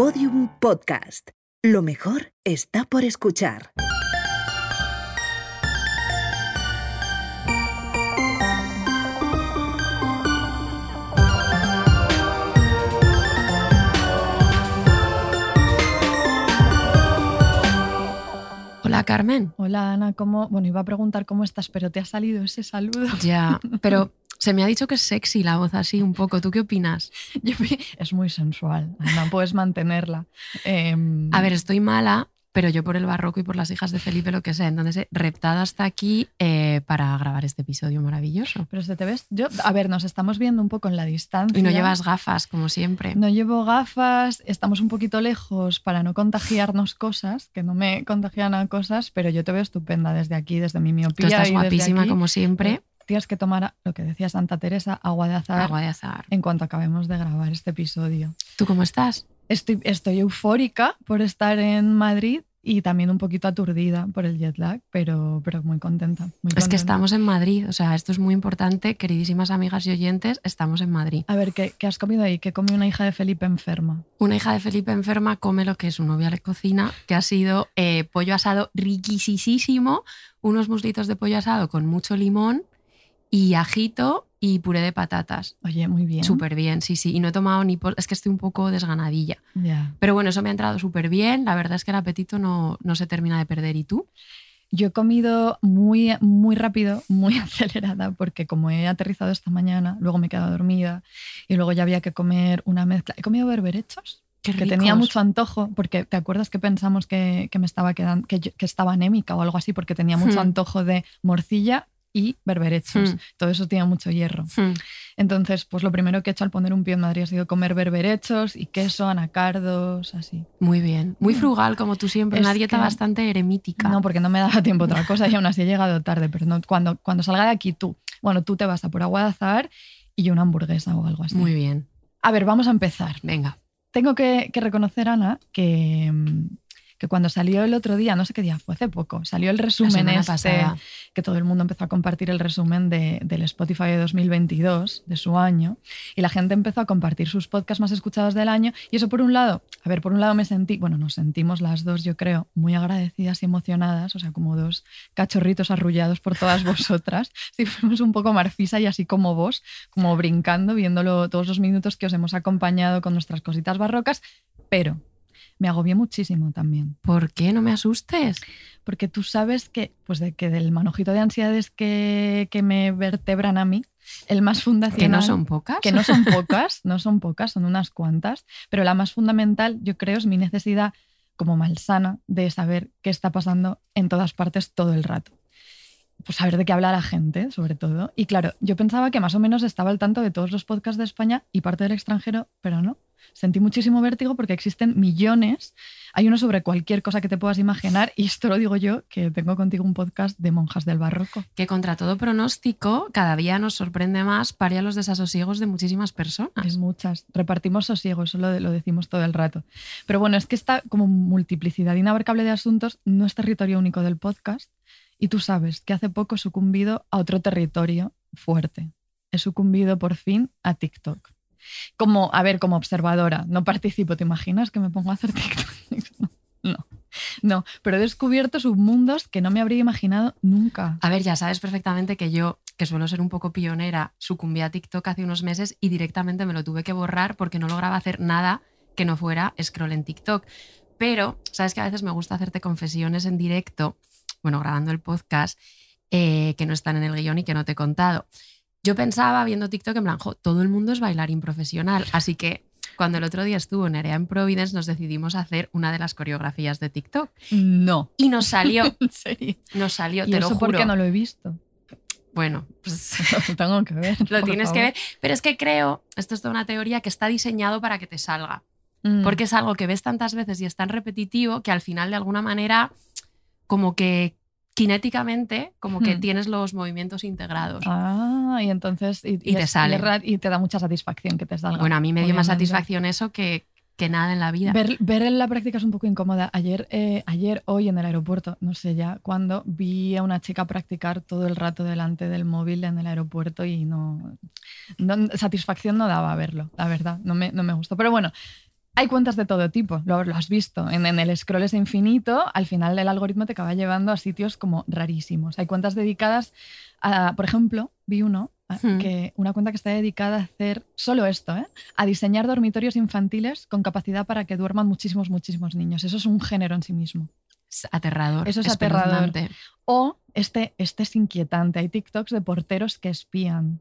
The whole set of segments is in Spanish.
Podium Podcast. Lo mejor está por escuchar. Hola Carmen. Hola Ana, ¿cómo? Bueno, iba a preguntar cómo estás, pero te ha salido ese saludo. Ya, pero se me ha dicho que es sexy la voz así un poco. ¿Tú qué opinas? Yo- es muy sensual, Ana, puedes mantenerla. Em, A ver, estoy mala, pero yo por el barroco y por las hijas de Felipe lo que sé. Entonces he reptado hasta aquí eh, para grabar este episodio maravilloso. pero se te ves. Yo, a ver, nos estamos viendo un poco en la distancia. Y no llevas gafas, como siempre. No llevo gafas, estamos un poquito lejos para no contagiarnos cosas, que no me contagian a cosas, pero yo te veo estupenda desde aquí, desde mi miopía. Tú estás y desde guapísima aquí. como siempre. Tienes que tomar lo que decía Santa Teresa, agua de azar, Agua de azar. en cuanto acabemos de grabar este episodio. ¿Tú cómo estás? Estoy, estoy eufórica por estar en Madrid y también un poquito aturdida por el jet lag, pero, pero muy contenta. muy Es que estamos en Madrid, o sea, esto es muy importante, queridísimas amigas y oyentes, estamos en Madrid. A ver, ¿qué, qué has comido ahí? Que come una hija de Felipe enferma. Una hija de Felipe enferma come lo que su novia le cocina, que ha sido eh, pollo asado riquisísimo, unos muslitos de pollo asado con mucho limón y ajito y puré de patatas. Oye, muy bien. Súper bien, sí, sí. Y no he tomado ni... pol- Es que estoy un poco desganadilla. Ya. Pero bueno, eso me ha entrado súper bien. La verdad es que el apetito no, no se termina de perder. ¿Y tú? Yo he comido muy, muy rápido, muy acelerada, porque como he aterrizado esta mañana, luego me he quedado dormida y luego ya había que comer una mezcla. He comido berberechos, Qué que tenía mucho antojo, porque te acuerdas que pensamos que, que me estaba quedando, que, yo- que estaba anémica o algo así, porque tenía mucho Hmm. antojo de morcilla y berberechos. Hmm. Todo eso tiene mucho hierro. Hmm. Entonces, pues lo primero que he hecho al poner un pie en Madrid ha sido comer berberechos y queso, anacardos, así. Muy bien. Muy frugal, como tú siempre. Es Una dieta que- bastante eremítica. No, porque no me daba tiempo a otra cosa y aún así he llegado tarde. Pero no, cuando, cuando salga de aquí tú, bueno, tú te vas a por agua de azar y yo una hamburguesa o algo así. Muy bien. A ver, vamos a empezar. Venga. Tengo que, que reconocer, Ana, que, mm, que cuando salió el otro día, no sé qué día fue, hace poco, salió el resumen este, pasada. que todo el mundo empezó a compartir el resumen de- del Spotify de 2022, de su año, y la gente empezó a compartir sus podcasts más escuchados del año. Y eso por un lado, a ver, por un lado me sentí, bueno, nos sentimos las dos, yo creo, muy agradecidas y emocionadas, o sea, como dos cachorritos arrullados por todas vosotras. Si fuimos un poco Marfisa y así como vos, como brincando, viéndolo todos los minutos que os hemos acompañado con nuestras cositas barrocas, pero me agobié muchísimo también. ¿Por qué? No me asustes. Porque tú sabes que, pues de que del manojito de ansiedades que, que me vertebran a mí, el más fundacional. Que no son pocas. Que no son pocas, no son pocas, son unas cuantas. Pero la más fundamental, yo creo, es mi necesidad como malsana de saber qué está pasando en todas partes todo el rato. Pues saber de qué habla la gente, sobre todo. Y claro, yo pensaba que más o menos estaba al tanto de todos los podcasts de España y parte del extranjero, pero no. Sentí muchísimo vértigo porque existen millones. Hay uno sobre cualquier cosa que te puedas imaginar. Y esto lo digo yo, que tengo contigo un podcast de monjas del barroco. que contra todo pronóstico, cada día nos sorprende más paria los desasosiegos de muchísimas personas. Hay muchas. Repartimos sosiego, eso lo, lo decimos todo el rato. Pero bueno, es que esta como multiplicidad inabarcable de asuntos no es territorio único del podcast. Y tú sabes que hace poco he sucumbido a otro territorio fuerte. He sucumbido por fin a TikTok. Como, a ver, como observadora, no participo. ¿Te imaginas que me pongo a hacer TikTok? No, no. Pero he descubierto submundos que no me habría imaginado nunca. A ver, ya sabes perfectamente que yo, que suelo ser un poco pionera, sucumbí a TikTok hace unos meses y directamente me lo tuve que borrar porque no lograba hacer nada que no fuera scroll en TikTok. Pero, sabes que a veces me gusta hacerte confesiones en directo, bueno, grabando el podcast, eh, que no están en el guion y que no te he contado. Yo pensaba viendo TikTok en plan, "Jo, todo el mundo es bailarín profesional, así que cuando el otro día estuvo en Area en Providence nos decidimos hacer una de las coreografías de TikTok No. y nos salió, En serio. nos salió, ¿Y te eso lo por juro. qué no lo he visto? Bueno, pues Lo tengo que ver. lo por tienes que ver. Pero es que creo, esto es toda una teoría que está diseñado para que te salga. Mm. Porque es algo que ves tantas veces y es tan repetitivo que al final de alguna manera como que cinéticamente como que Hmm. tienes los movimientos integrados. Ah, y entonces. Y, Y te es- sale. Y te da mucha satisfacción que te salga. bueno, a mí me dio más satisfacción eso que, que nada en la vida. Ver, ver en la práctica es un poco incómoda. Ayer, eh, ayer, hoy en el aeropuerto, no sé ya cuándo, vi a una chica practicar todo el rato delante del móvil en el aeropuerto y no, no- satisfacción no daba verlo, la verdad, no me, no me gustó. Pero bueno, Hay cuentas de todo tipo, lo, lo has visto. En, en el scroll es infinito, al final el algoritmo te acaba llevando a sitios como rarísimos. Hay cuentas dedicadas a, por ejemplo, vi uno, a- Hmm. que una cuenta que está dedicada a hacer solo esto, ¿eh? a diseñar dormitorios infantiles con capacidad para que duerman muchísimos, muchísimos niños. Eso es un género en sí mismo. Es aterrador. Eso es aterrador. O este, este es inquietante. Hay TikToks de porteros que espían.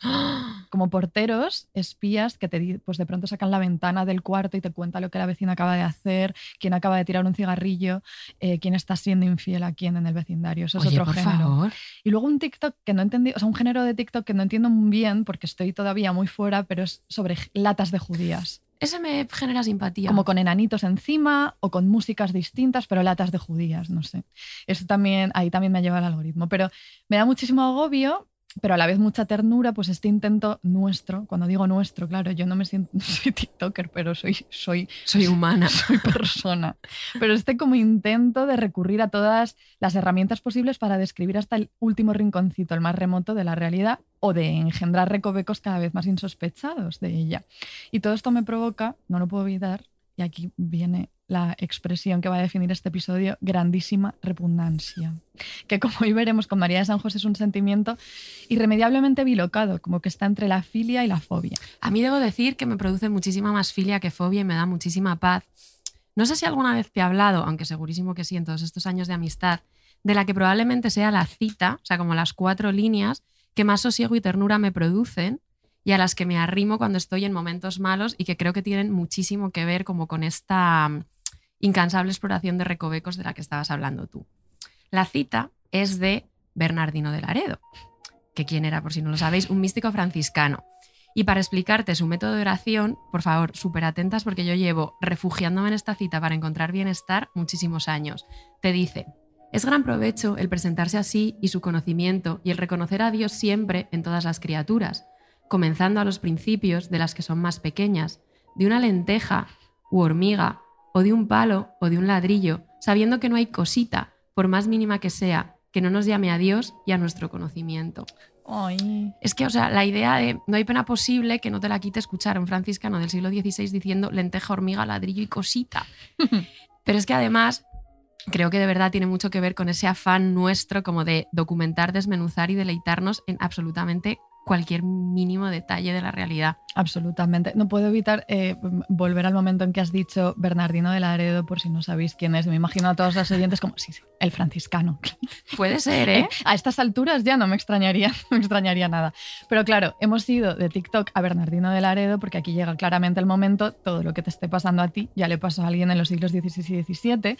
Como porteros, espías que te, pues de pronto sacan la ventana del cuarto y te cuenta lo que la vecina acaba de hacer, quién acaba de tirar un cigarrillo, eh, quién está siendo infiel a quién en el vecindario. Eso es otro por género. favor. Y luego un TikTok que no entendí, o sea, un género de TikTok que no entiendo muy bien porque estoy todavía muy fuera, pero es sobre latas de judías. Ese me genera simpatía. Como con enanitos encima o con músicas distintas, pero latas de judías, no sé. Eso también, ahí también me lleva el algoritmo. Pero me da muchísimo agobio, pero a la vez mucha ternura, pues este intento nuestro, cuando digo nuestro, claro, yo no me siento, no soy TikToker, pero soy, soy, Soy humana. soy persona. Pero este como intento de recurrir a todas las herramientas posibles para describir hasta el último rinconcito, el más remoto de la realidad, o de engendrar recovecos cada vez más insospechados de ella. Y todo esto me provoca, no lo puedo evitar, y aquí viene la expresión que va a definir este episodio, grandísima repugnancia. Que como hoy veremos con María de San José es un sentimiento irremediablemente bilocado, como que está entre la filia y la fobia. A mí debo decir que me produce muchísima más filia que fobia y me da muchísima paz. No sé si alguna vez te he hablado, aunque segurísimo que sí, en todos estos años de amistad, de la que probablemente sea la cita, o sea, como las cuatro líneas que más sosiego y ternura me producen y a las que me arrimo cuando estoy en momentos malos y que creo que tienen muchísimo que ver como con esta incansable exploración de recovecos de la que estabas hablando tú. La cita es de Bernardino de Laredo, que quién era, por si no lo sabéis, un místico franciscano. Y para explicarte su método de oración, por favor, súper atentas porque yo llevo refugiándome en esta cita para encontrar bienestar muchísimos años. Te dice, es gran provecho el presentarse así y su conocimiento y el reconocer a Dios siempre en todas las criaturas, comenzando a los principios de las que son más pequeñas, de una lenteja u hormiga, o de un palo o de un ladrillo, sabiendo que no hay cosita, por más mínima que sea, que no nos llame a Dios y a nuestro conocimiento. Ay, Es que, o sea, la idea de no hay pena posible que no te la quite escuchar a un franciscano del siglo XVI diciendo lenteja, hormiga, ladrillo y cosita. Pero es que además creo que de verdad tiene mucho que ver con ese afán nuestro como de documentar, desmenuzar y deleitarnos en absolutamente cualquier mínimo detalle de la realidad. Absolutamente. No puedo evitar eh, volver al momento en que has dicho Bernardino de Laredo, por si no sabéis quién es. Me imagino a todos los oyentes como, sí, sí, el franciscano. Puede ser, ¿eh? A estas alturas ya no me extrañaría, no me extrañaría nada. Pero claro, hemos ido de TikTok a Bernardino de Laredo porque aquí llega claramente el momento, todo lo que te esté pasando a ti ya le pasó a alguien en los siglos XVI y XVII,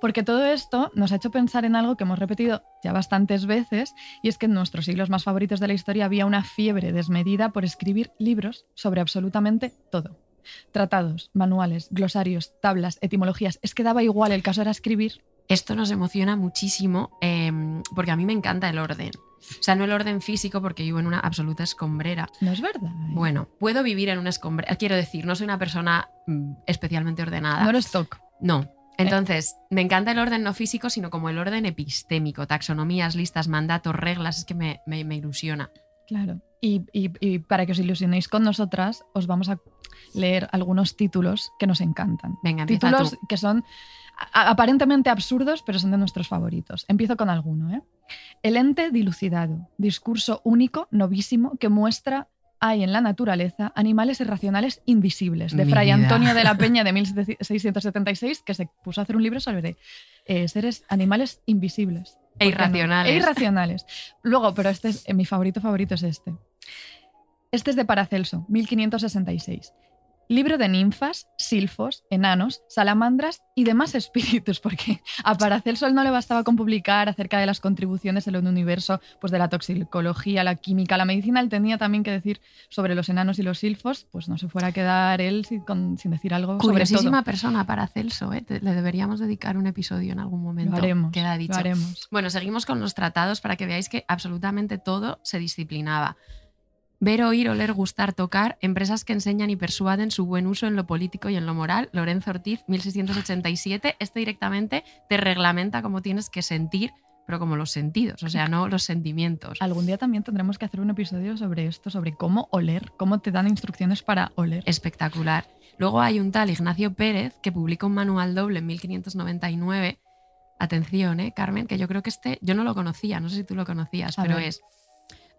porque todo esto nos ha hecho pensar en algo que hemos repetido ya bastantes veces, y es que en nuestros siglos más favoritos de la historia había una fiebre desmedida por escribir libros sobre absolutamente todo. Tratados, manuales, glosarios, tablas, etimologías. Es que daba igual, el caso era escribir. Esto nos emociona muchísimo eh, porque a mí me encanta el orden. O sea, no el orden físico porque vivo en una absoluta escombrera. No es verdad. ¿eh? Bueno, puedo vivir en una escombrera. Quiero decir, no soy una persona mm, especialmente ordenada. no eres TOC. No. Entonces, me encanta el orden no físico, sino como el orden epistémico, taxonomías, listas, mandatos, reglas, es que me, me- me ilusiona. Claro. Y, y- y para que os ilusionéis con nosotras, os vamos a leer algunos títulos que nos encantan. Venga, Títulos tú. que son aparentemente absurdos, pero son de nuestros favoritos. Empiezo con alguno. ¿eh? El ente dilucidado, discurso único, novísimo, que muestra hay en la naturaleza animales irracionales invisibles, de Mi Fray vida. Antonio de la Peña de 1676, que se puso a hacer un libro sobre eh, seres animales invisibles. E irracionales. E irracionales. Luego, pero este es, eh, mi favorito favorito es este. Este es de Paracelso, 1566. Libro de ninfas, silfos, enanos, salamandras y demás espíritus, porque a Paracelso no le bastaba con publicar acerca de las contribuciones en el universo, pues de la toxicología, la química, la medicina, él tenía también que decir sobre los enanos y los silfos, pues no se fuera a quedar él sin, con- sin decir algo sobre Curiosísima todo. persona para Celso, ¿eh? Le deberíamos dedicar un episodio en algún momento. Lo haremos, Queda dicho. lo haremos. Bueno, seguimos con los tratados para que veáis que absolutamente todo se disciplinaba. Ver, oír, oler, gustar, tocar, empresas que enseñan y persuaden su buen uso en lo político y en lo moral. Lorenzo Ortiz, 1687. Este directamente te reglamenta cómo tienes que sentir, pero como los sentidos, o sea, no los sentimientos. Algún día también tendremos que hacer un episodio sobre esto, sobre cómo oler, cómo te dan instrucciones para oler. Espectacular. Luego hay un tal Ignacio Pérez que publica un manual doble en 1599. Atención, ¿eh, Carmen? Que yo creo que este, yo no lo conocía, no sé si tú lo conocías, A pero ver. es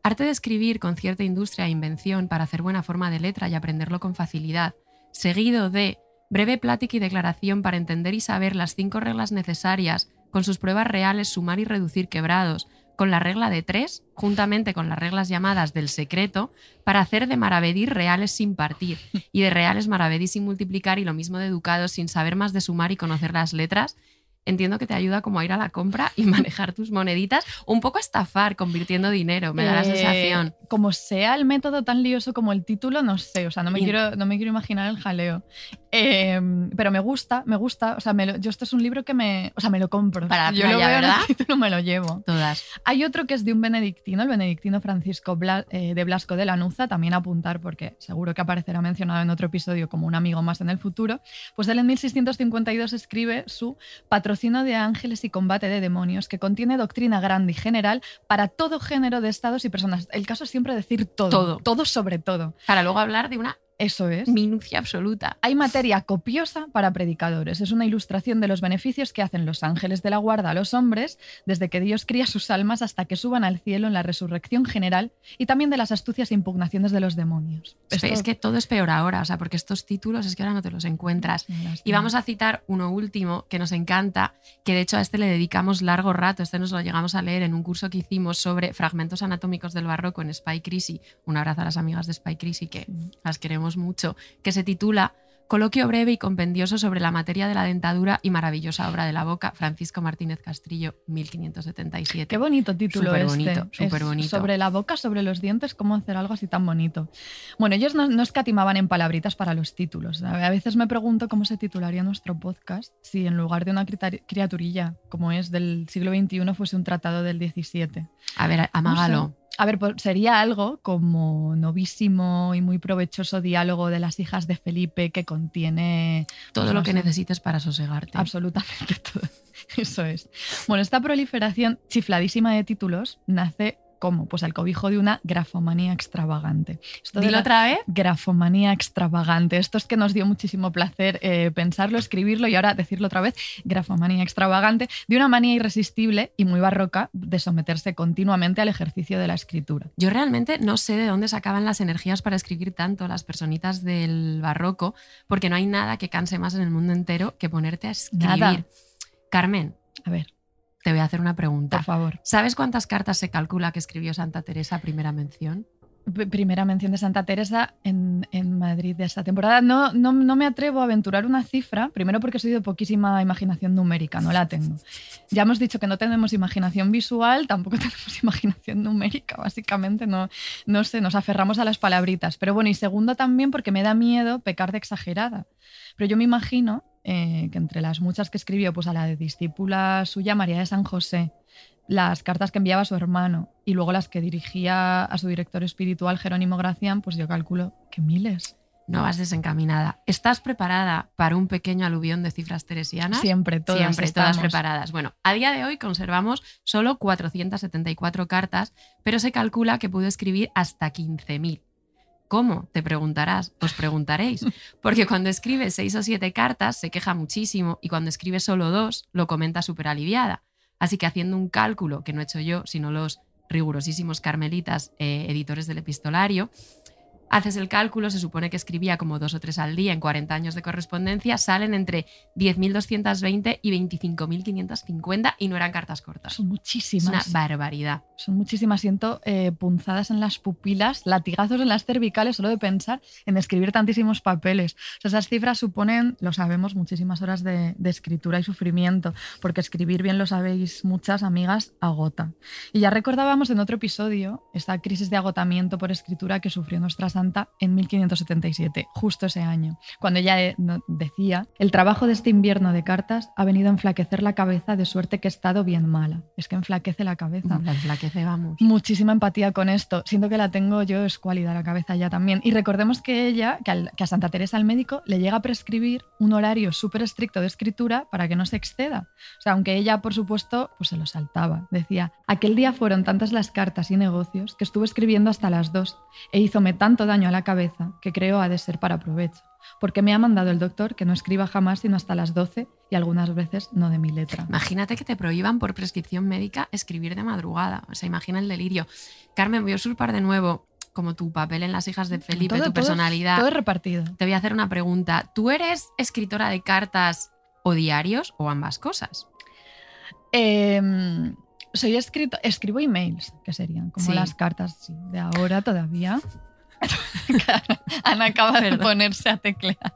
arte de escribir con cierta industria e invención para hacer buena forma de letra y aprenderlo con facilidad, seguido de breve plática y declaración para entender y saber las cinco reglas necesarias, con sus pruebas reales, sumar y reducir quebrados, con la regla de tres, juntamente con las reglas llamadas del secreto, para hacer de maravedís reales sin partir, y de reales maravedís sin multiplicar, y lo mismo de educados sin saber más de sumar y conocer las letras. Entiendo que te ayuda como a ir a la compra y manejar tus moneditas, un poco a estafar convirtiendo dinero, me da la Eh, sensación. Como sea el método tan lioso como el título, no sé, o sea, no me, quiero, no me quiero imaginar el jaleo. Eh, pero me gusta, me gusta, o sea, me lo- yo esto es un libro que me, o sea, me lo compro. Para yo lo playa, veo en ¿verdad? el título, me lo llevo. Todas. Hay otro que es de un benedictino, el benedictino Francisco Bla- eh, de Blasco de Lanuza, también apuntar porque seguro que aparecerá mencionado en otro episodio como un amigo más en el futuro. Pues él en 1652 escribe su Patrocino de Ángeles y Combate de Demonios, que contiene doctrina grande y general para todo género de estados y personas. El caso es siempre decir todo, Todo. todo sobre todo. Para luego hablar de una Eso es. minucia absoluta. Hay materia copiosa para predicadores. Es una ilustración de los beneficios que hacen los ángeles de la guarda a los hombres desde que Dios cría sus almas hasta que suban al cielo en la resurrección general y también de las astucias e impugnaciones de los demonios. Es, es que todo es peor ahora, o sea, porque estos títulos es que ahora no te los encuentras. Y vamos a citar uno último que nos encanta, que de hecho a este le dedicamos largo rato, este nos lo llegamos a leer en un curso que hicimos sobre fragmentos anatómicos del barroco en Spy Crisi. Un abrazo a las amigas de Spy Crisi que las queremos mucho, que se titula Coloquio breve y compendioso sobre la materia de la dentadura y maravillosa obra de la boca, Francisco Martínez Castrillo, 1577. Qué bonito título Súper este. bonito, súper bonito. Sobre la boca, sobre los dientes, cómo hacer algo así tan bonito. Bueno, ellos no, no escatimaban en palabritas para los títulos. A veces me pregunto cómo se titularía nuestro podcast si en lugar de una criaturilla como es del siglo XXI fuese un tratado del XVII. A ver, amágalo. A ver, pues sería algo como novísimo y muy provechoso diálogo de las hijas de Felipe que contiene Todo pues lo que sé. necesites para sosegarte. absolutamente todo. Eso es. Bueno, esta proliferación chifladísima de títulos nace como pues al cobijo de una grafomanía extravagante. Esto Dilo otra vez. Grafomanía extravagante. Esto es que nos dio muchísimo placer eh, pensarlo, escribirlo y ahora decirlo otra vez. Grafomanía extravagante, de una manía irresistible y muy barroca de someterse continuamente al ejercicio de la escritura. Yo realmente no sé de dónde sacaban las energías para escribir tanto las personitas del barroco, porque no hay nada que canse más en el mundo entero que ponerte a escribir. Nada. Carmen, A ver, te voy a hacer una pregunta. por favor. ¿Sabes cuántas cartas se calcula que escribió Santa Teresa primera mención? Primera mención de Santa Teresa en, en Madrid de esta temporada. No, no, no me atrevo a aventurar una cifra, primero porque soy de poquísima imaginación numérica, no la tengo. Ya hemos dicho que no tenemos imaginación visual, tampoco tenemos imaginación numérica, básicamente no, no sé, nos aferramos a las palabritas. Pero bueno, y segundo también porque me da miedo pecar de exagerada. Pero yo me imagino eh, que entre las muchas que escribió, pues a la de discípula suya, María de San José, las cartas que enviaba a su hermano y luego las que dirigía a su director espiritual, Jerónimo Gracián, pues yo calculo que miles. No vas desencaminada. ¿Estás preparada para un pequeño aluvión de cifras teresianas? Siempre, todas Siempre, todas estamos. preparadas. Bueno, a día de hoy conservamos solo 474 cartas, pero se calcula que pudo escribir hasta 15.000. ¿Cómo? Te preguntarás, os preguntaréis. Porque cuando escribe seis o siete cartas se queja muchísimo y cuando escribe solo dos lo comenta súper aliviada. Así que haciendo un cálculo que no he hecho yo, sino los rigurosísimos carmelitas eh, editores del epistolario, haces el cálculo, se supone que escribía como dos o tres al día en 40 años de correspondencia, salen entre 10.220 y 25.550 y no eran cartas cortas. Son Es muchísimas. una barbaridad. Son muchísimas. Siento eh, punzadas en las pupilas, latigazos en las cervicales, solo de pensar en escribir tantísimos papeles. O sea, esas cifras suponen, lo sabemos, muchísimas horas de, de escritura y sufrimiento, porque escribir bien lo sabéis muchas amigas, agota. Y ya recordábamos en otro episodio esta crisis de agotamiento por escritura que sufrió nuestra santa en 1577, justo ese año, cuando ella eh, decía, el trabajo de este invierno de cartas ha venido a enflaquecer la cabeza de suerte que he estado bien mala. Es que enflaquece la cabeza. La enflaquece, vamos. Muchísima empatía con esto. Siento que la tengo yo escuálida la cabeza ya también. Y recordemos que ella, que, al- que a Santa Teresa el médico le llega a prescribir un horario súper estricto de escritura para que no se exceda. O sea, aunque ella, por supuesto, pues se lo saltaba. Decía, aquel día fueron tantas las cartas y negocios que estuve escribiendo hasta las dos e hízome tanto daño a la cabeza que creo ha de ser para provecho, porque me ha mandado el doctor que no escriba jamás sino hasta las 12 y algunas veces no de mi letra. Imagínate que te prohíban por prescripción médica escribir de madrugada. O sea, imagina el delirio. Carmen, voy a usurpar de nuevo como tu papel en las hijas de Felipe, Todo- tu todo- personalidad. Todo es repartido. Te voy a hacer una pregunta. ¿Tú eres escritora de cartas o diarios o ambas cosas? Eh, soy escrito, escribo emails, que serían como Sí. las cartas sí, de ahora todavía. Ana acaba de ponerse a teclear.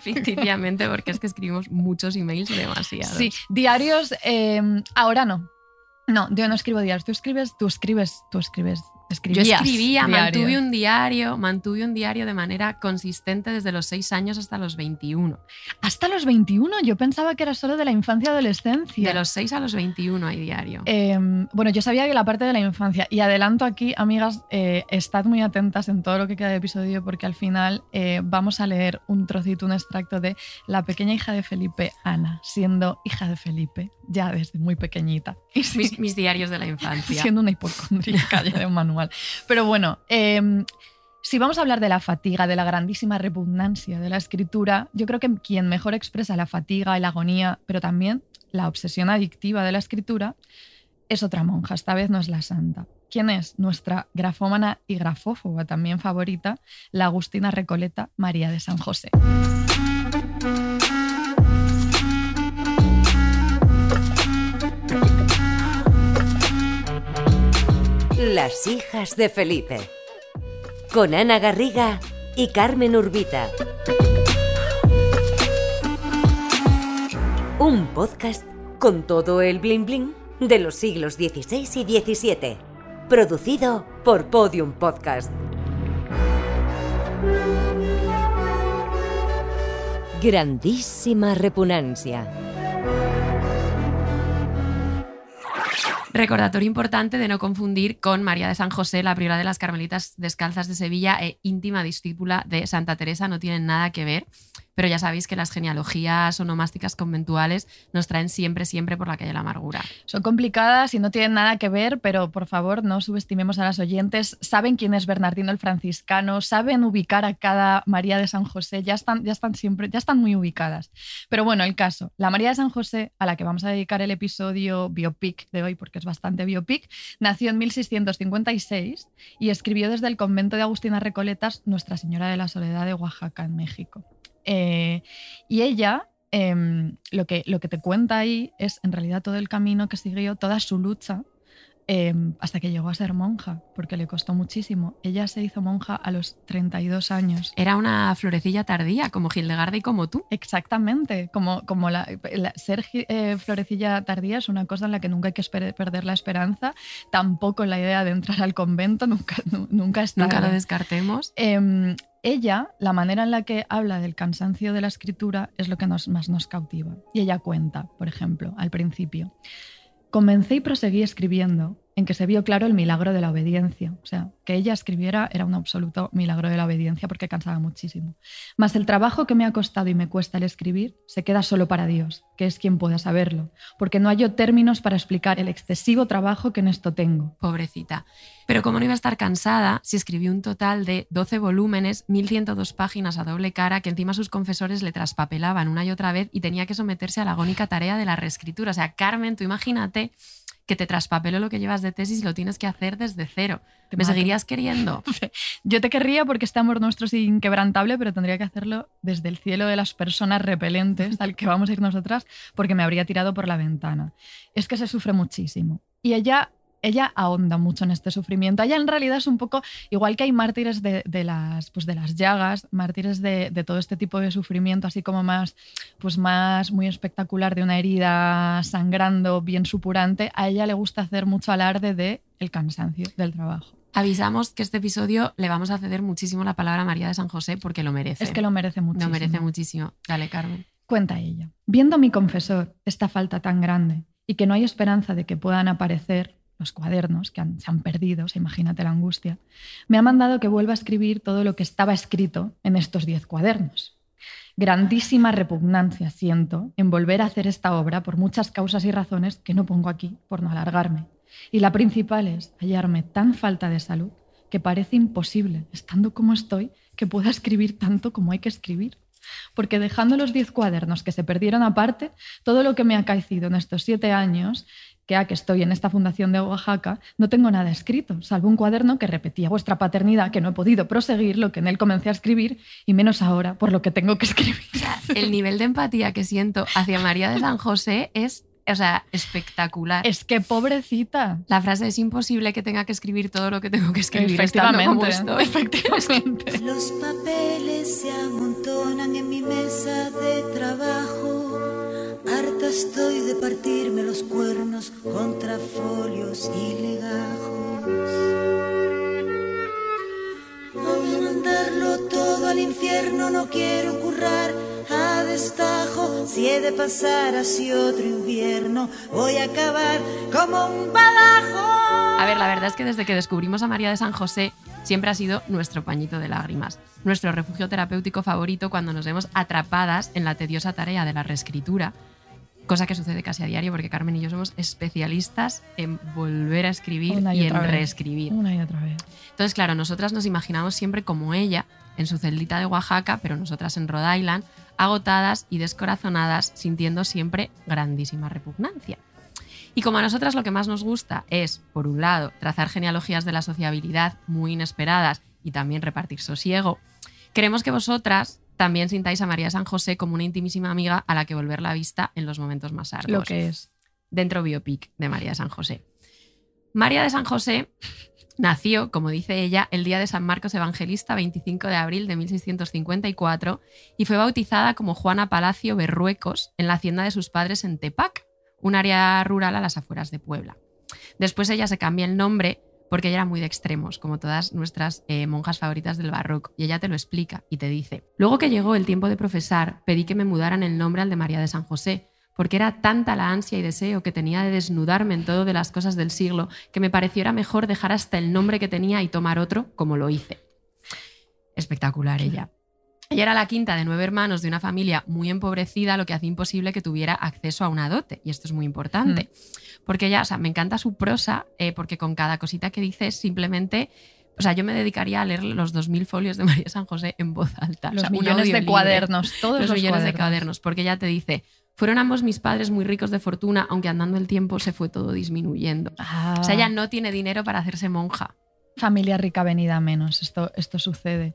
Ficticiamente, porque es que escribimos muchos emails demasiados. Sí, diarios, eh, ahora no. No, yo no escribo diarios. Tú escribes, tú escribes, tú escribes. Yo Escribías escribía, diario. mantuve un diario, mantuve un diario de manera consistente desde los 6 años hasta los 21. Hasta los 21, yo pensaba que era solo de la infancia y adolescencia. De los 6 a los 21 hay diario. Eh, bueno, yo sabía que la parte de la infancia, y adelanto aquí, amigas, eh, estad muy atentas en todo lo que queda de episodio porque al final eh, vamos a leer un trocito, un extracto de la pequeña hija de Felipe, Ana, siendo hija de Felipe ya desde muy pequeñita. Mis diarios de la infancia. siendo una hipocondríaca ya de un manual. Pero bueno, eh, si vamos a hablar de la fatiga, de la grandísima repugnancia de la escritura, yo creo que quien mejor expresa la fatiga y la agonía, pero también la obsesión adictiva de la escritura, es otra monja, esta vez no es la santa. ¿Quién es? Nuestra grafómana y grafófoba también favorita, la Agustina Recoleta María de San José. Las hijas de Felipe. Con Ana Garriga y Carmen Urbita. Un podcast con todo el bling bling de los siglos XVI y XVII. Producido por Podium Podcast. Grandísima repugnancia. Recordatorio importante de no confundir con María de San José, la priora de las Carmelitas Descalzas de Sevilla e íntima discípula de Santa Teresa. No tienen nada que ver, pero ya sabéis que las genealogías onomásticas conventuales nos traen siempre, siempre por la calle la amargura. Son complicadas y no tienen nada que ver, pero por favor no subestimemos a las oyentes. Saben quién es Bernardino el franciscano, saben ubicar a cada María de San José, ya están, ya están siempre, ya están muy ubicadas. Pero bueno, el caso, la María de San José, a la que vamos a dedicar el episodio biopic de hoy, porque es bastante biopic, nació en 1656 y escribió desde el convento de Agustina Recoletas Nuestra Señora de la Soledad de Oaxaca, en México. Eh, y ella em, lo, que, lo que te cuenta ahí es en realidad todo el camino que siguió, toda su lucha, em, hasta que llegó a ser monja, porque le costó muchísimo. Ella se hizo monja a los 32 años. Era una florecilla tardía, como Hildegarda y como tú. Exactamente, como, como la, la- ser eh, florecilla tardía es una cosa en la que nunca hay que perder la esperanza, tampoco la idea de entrar al convento, nunca, nu- nunca es Nunca lo descartemos. Em, ella, la manera en la que habla del cansancio de la escritura es lo que nos, más nos cautiva. Y ella cuenta, por ejemplo, al principio, comencé y proseguí escribiendo en que se vio claro el milagro de la obediencia. O sea, que ella escribiera era un absoluto milagro de la obediencia porque cansaba muchísimo. Mas el trabajo que me ha costado y me cuesta el escribir se queda solo para Dios, que es quien pueda saberlo, porque no hallo términos para explicar el excesivo trabajo que en esto tengo. Pobrecita. Pero como no iba a estar cansada, si escribió un total de 12 volúmenes, 1102 páginas a doble cara, que encima sus confesores le traspapelaban una y otra vez y tenía que someterse a la agónica tarea de la reescritura. O sea, Carmen, tú imagínate que te traspapeló lo que llevas de tesis y lo tienes que hacer desde cero. Te ¿Me mato. seguirías queriendo? Yo te querría porque este amor nuestro es inquebrantable, pero tendría que hacerlo desde el cielo de las personas repelentes al que vamos a ir nosotras, porque me habría tirado por la ventana. Es que se sufre muchísimo. Y ella, ella ahonda mucho en este sufrimiento. Ella en realidad es un poco, igual que hay mártires de, de las, pues de las llagas, mártires de, de todo este tipo de sufrimiento, así como más, pues más muy espectacular de una herida sangrando, bien supurante. A ella le gusta hacer mucho alarde de el cansancio del trabajo. Avisamos que este episodio le vamos a ceder muchísimo la palabra a María de San José porque lo merece. Es que lo merece muchísimo. Lo merece muchísimo. Dale, Carmen. Cuenta ella. Viendo a mi confesor esta falta tan grande y que no hay esperanza de que puedan aparecer los cuadernos que se han perdido, o imagínate la angustia, me ha mandado que vuelva a escribir todo lo que estaba escrito en estos diez cuadernos. Grandísima repugnancia siento en volver a hacer esta obra por muchas causas y razones que no pongo aquí por no alargarme. Y la principal es hallarme tan falta de salud que parece imposible, estando como estoy, que pueda escribir tanto como hay que escribir. Porque dejando los diez cuadernos que se perdieron aparte, todo lo que me ha acaecido en estos siete años que a que estoy en esta fundación de Oaxaca, no tengo nada escrito, salvo un cuaderno que repetía vuestra paternidad, que no he podido proseguir lo que en él comencé a escribir, y menos ahora por lo que tengo que escribir. El nivel de empatía que siento hacia María de San José es o sea, espectacular. Es que pobrecita. La frase es imposible que tenga que escribir todo lo que tengo que escribir. Efectivamente, efectivamente. Los papeles se amontonan en mi mesa de trabajo. Harta estoy de partirme los cuernos contra folios y legajos. Voy a mandarlo todo al infierno, no quiero currar a destajo. Si he de pasar así otro invierno, voy a acabar como un badajo. A ver, la verdad es que desde que descubrimos a María de San José, siempre ha sido nuestro pañito de lágrimas, nuestro refugio terapéutico favorito cuando nos vemos atrapadas en la tediosa tarea de la reescritura cosa que sucede casi a diario porque Carmen y yo somos especialistas en volver a escribir y, en reescribir. Una y otra vez. Entonces, claro, nosotras nos imaginamos siempre como ella, en su celdita de Oaxaca, pero nosotras en Rhode Island, agotadas y descorazonadas, sintiendo siempre grandísima repugnancia. Y como a nosotras lo que más nos gusta es, por un lado, trazar genealogías de la sociabilidad muy inesperadas y también repartir sosiego, queremos que vosotras también sintáis a María San José como una intimísima amiga a la que volver la vista en los momentos más arduos. Lo que es. Dentro biopic de María San José. María de San José nació, como dice ella, el día de San Marcos Evangelista, 25 de abril de 1654, y fue bautizada como Juana Palacio Berruecos en la hacienda de sus padres en Tepac, un área rural a las afueras de Puebla. Después ella se cambia el nombre porque ella era muy de extremos, como todas nuestras eh, monjas favoritas del barroco, y ella te lo explica y te dice, luego que llegó el tiempo de profesar, pedí que me mudaran el nombre al de María de San José, porque era tanta la ansia y deseo que tenía de desnudarme en todo de las cosas del siglo, que me pareciera mejor dejar hasta el nombre que tenía y tomar otro, como lo hice. Espectacular ella. Ella era la quinta de nueve hermanos de una familia muy empobrecida, lo que hacía imposible que tuviera acceso a una dote. Y esto es muy importante. Mm. Porque ella, o sea, me encanta su prosa, eh, porque con cada cosita que dice simplemente. O sea, yo me dedicaría a leer los 2.000 folios de María San José en voz alta. Los millones de cuadernos, todos los, millones de cuadernos. Porque ella te dice, fueron ambos mis padres muy ricos de fortuna, aunque andando el tiempo se fue todo disminuyendo. O sea, ella no tiene dinero para hacerse monja. Familia rica venida menos, esto, esto sucede.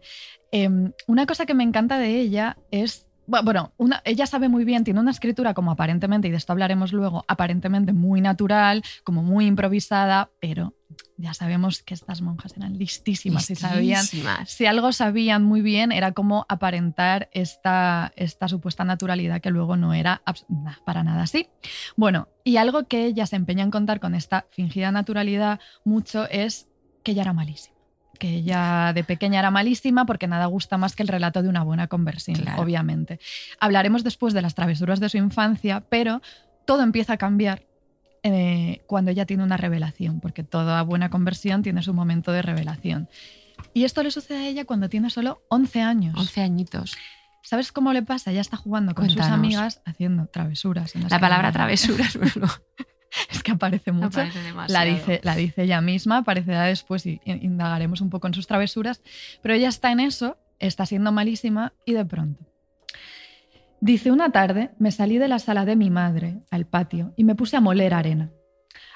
Em, una cosa que me encanta de ella es bueno, ella sabe muy bien, tiene una escritura como aparentemente, y de esto hablaremos luego, aparentemente muy natural, como muy improvisada, pero ya sabemos que estas monjas eran listísimas, y sabían, si algo sabían muy bien era cómo aparentar esta, esta supuesta naturalidad que luego no era para nada así. Bueno, y algo que ella se empeña en contar con esta fingida naturalidad mucho es que ella era malísima que ella de pequeña era malísima porque nada gusta más que el relato de una buena conversión, obviamente. Hablaremos después de las travesuras de su infancia, pero todo empieza a cambiar eh, cuando ella tiene una revelación, porque toda buena conversión tiene su momento de revelación. Y esto le sucede a ella cuando tiene solo 11 años. 11 añitos. ¿Sabes cómo le pasa? Ella está jugando con sus amigas haciendo travesuras. la palabra travesuras, es que aparece mucho. la, dice, la dice ella misma, aparecerá después y indagaremos un poco en sus travesuras. Pero ella está en eso, está siendo malísima y de pronto. Dice, una tarde me salí de la sala de mi madre al patio y me puse a moler arena.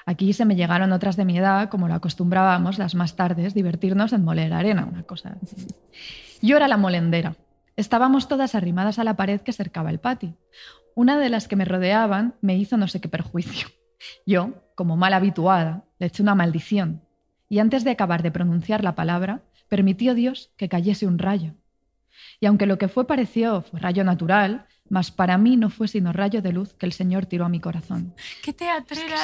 Aquí se me llegaron otras de mi edad, como lo acostumbrábamos las más tardes, divertirnos en moler arena, una cosa. Yo era la molendera. Estábamos todas arrimadas a la pared que cercaba el patio. Una de las que me rodeaban me hizo no sé qué perjuicio. Yo, como mal habituada, le eché una maldición y antes de acabar de pronunciar la palabra, permitió Dios que cayese un rayo. Y aunque lo que fue pareció fue rayo natural, mas para mí no fue sino rayo de luz que el Señor tiró a mi corazón. ¡Qué teatrera!